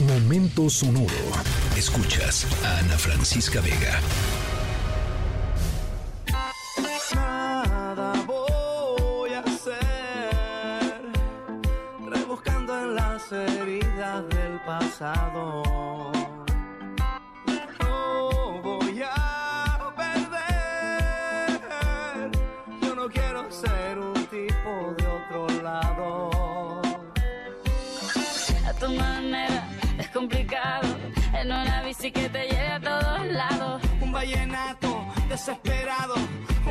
Momento sonoro. Escuchas a Ana Francisca Vega. Nada voy a hacer, rebuscando en las heridas del pasado. Bici que te lleve a todos lados. Un vallenato desesperado,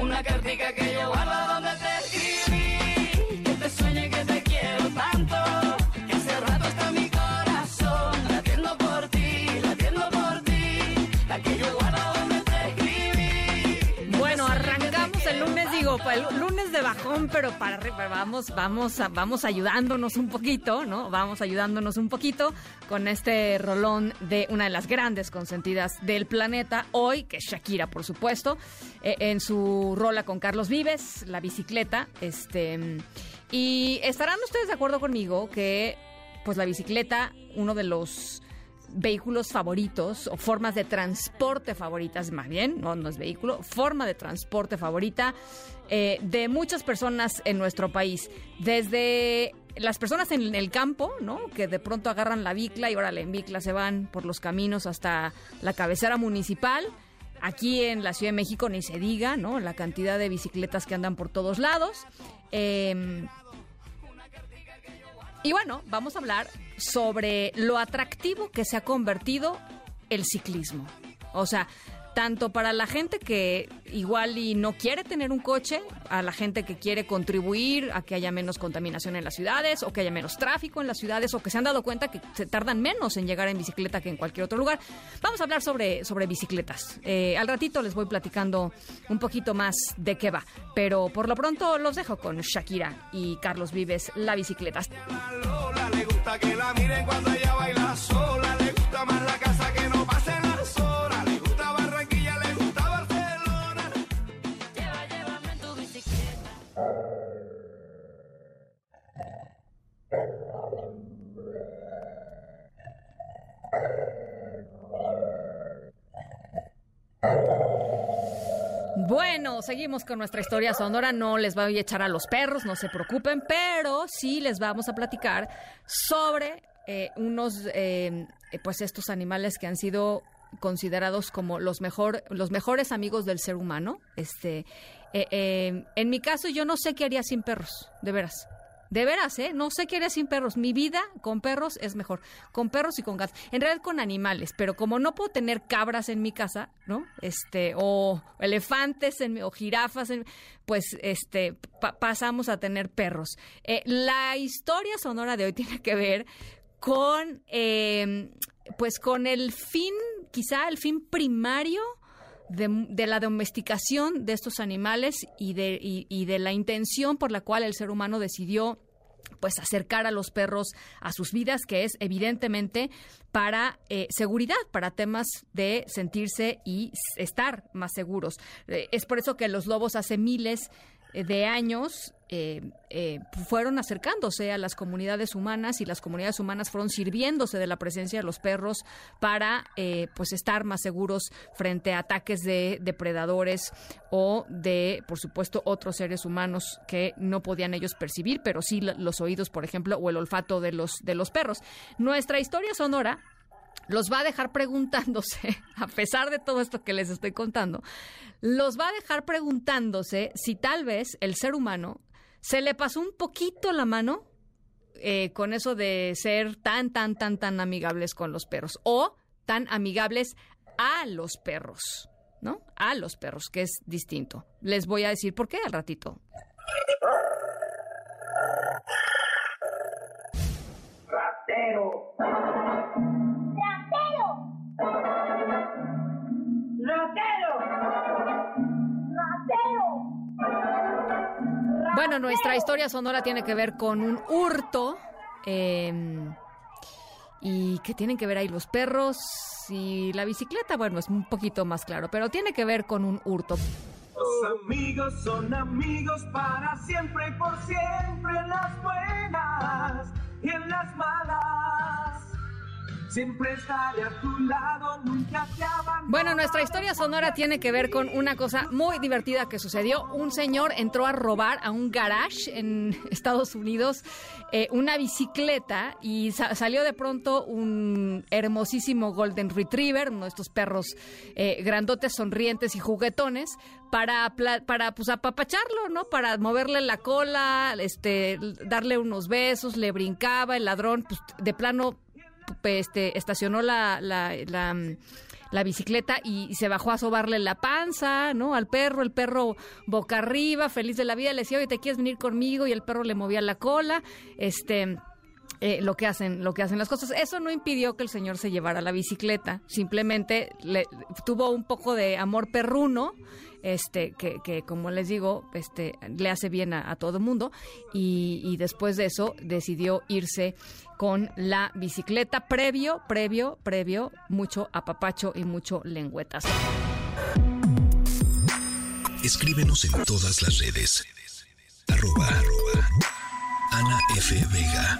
una cartica que yo guardo donde te escribí. Que te sueñe que te quiero tanto que hace rato está mi corazón. Latiendo por ti latiendo por ti la que yo guardo donde te escribí. Bueno, arrancamos el lunes, digo, pa- el lunes bajón, pero para vamos, vamos, vamos ayudándonos un poquito, ¿no? Vamos ayudándonos un poquito con este rolón de una de las grandes consentidas del planeta hoy, que es Shakira, por supuesto, eh, en su rola con Carlos Vives, la bicicleta, este, y estarán ustedes de acuerdo conmigo que, pues la bicicleta, uno de los vehículos favoritos o formas de transporte favoritas, más bien, no, no es vehículo, forma de transporte favorita eh, de muchas personas en nuestro país. Desde las personas en el campo, ¿no? Que de pronto agarran la bicla y órale, en bicla se van por los caminos hasta la cabecera municipal. Aquí en la Ciudad de México ni se diga, ¿no? La cantidad de bicicletas que andan por todos lados. Em, y bueno, vamos a hablar sobre lo atractivo que se ha convertido el ciclismo. O sea, tanto para la gente que igual y no quiere tener un coche, a la gente que quiere contribuir a que haya menos contaminación en las ciudades, o que haya menos tráfico en las ciudades, o que se han dado cuenta que se tardan menos en llegar en bicicleta que en cualquier otro lugar. Vamos a hablar sobre, sobre bicicletas. Eh, al ratito les voy platicando un poquito más de qué va, pero por lo pronto los dejo con Shakira y Carlos Vives, la bicicleta. Lola le gusta que la miren cuando ella baila sola. Bueno, seguimos con nuestra historia sonora. No les voy a echar a los perros, no se preocupen, pero sí les vamos a platicar sobre eh, unos, eh, pues estos animales que han sido considerados como los mejor, los mejores amigos del ser humano. Este, eh, eh, en mi caso, yo no sé qué haría sin perros, de veras. De veras, ¿eh? No sé qué haría sin perros. Mi vida con perros es mejor. Con perros y con gatos. En realidad con animales. Pero como no puedo tener cabras en mi casa, ¿no? Este, o elefantes en mi- o jirafas, en- pues, este, pa- pasamos a tener perros. Eh, la historia sonora de hoy tiene que ver con, eh, pues, con el fin, quizá el fin primario de, de la domesticación de estos animales y de, y- de la intención por la cual el ser humano decidió pues acercar a los perros a sus vidas, que es evidentemente para eh, seguridad, para temas de sentirse y estar más seguros. Eh, es por eso que los lobos hace miles de años eh, eh, fueron acercándose a las comunidades humanas y las comunidades humanas fueron sirviéndose de la presencia de los perros para eh, pues estar más seguros frente a ataques de depredadores o de por supuesto otros seres humanos que no podían ellos percibir pero sí los oídos por ejemplo o el olfato de los de los perros. Nuestra historia sonora los va a dejar preguntándose, a pesar de todo esto que les estoy contando, los va a dejar preguntándose si tal vez el ser humano se le pasó un poquito la mano eh, con eso de ser tan, tan, tan, tan amigables con los perros o tan amigables a los perros, ¿no? A los perros, que es distinto. Les voy a decir por qué al ratito. Bueno, nuestra historia sonora tiene que ver con un hurto. eh, ¿Y qué tienen que ver ahí los perros y la bicicleta? Bueno, es un poquito más claro, pero tiene que ver con un hurto. Los amigos son amigos para siempre y por siempre las buenas Siempre estaré a tu lado, nunca te. Bueno, nuestra historia sonora tiene que ver con una cosa muy divertida que sucedió. Un señor entró a robar a un garage en Estados Unidos eh, una bicicleta y sa- salió de pronto un hermosísimo Golden Retriever, uno de estos perros eh, grandotes, sonrientes y juguetones, para, para pues apapacharlo, ¿no? Para moverle la cola, este, darle unos besos, le brincaba, el ladrón, pues de plano este, estacionó la, la, la, mm, la bicicleta y, y se bajó a sobarle la panza, ¿no? Al perro, el perro boca arriba, feliz de la vida, le decía, oye, ¿te quieres venir conmigo? Y el perro le movía la cola, este... eh, lo que hacen lo que hacen las cosas eso no impidió que el señor se llevara la bicicleta simplemente le, tuvo un poco de amor perruno este que, que como les digo este le hace bien a, a todo mundo y, después de eso decidió irse con la bicicleta previo previo previo mucho apapacho y mucho lengüetazo Escríbenos en todas las redes. Arroba Ana F. Vega.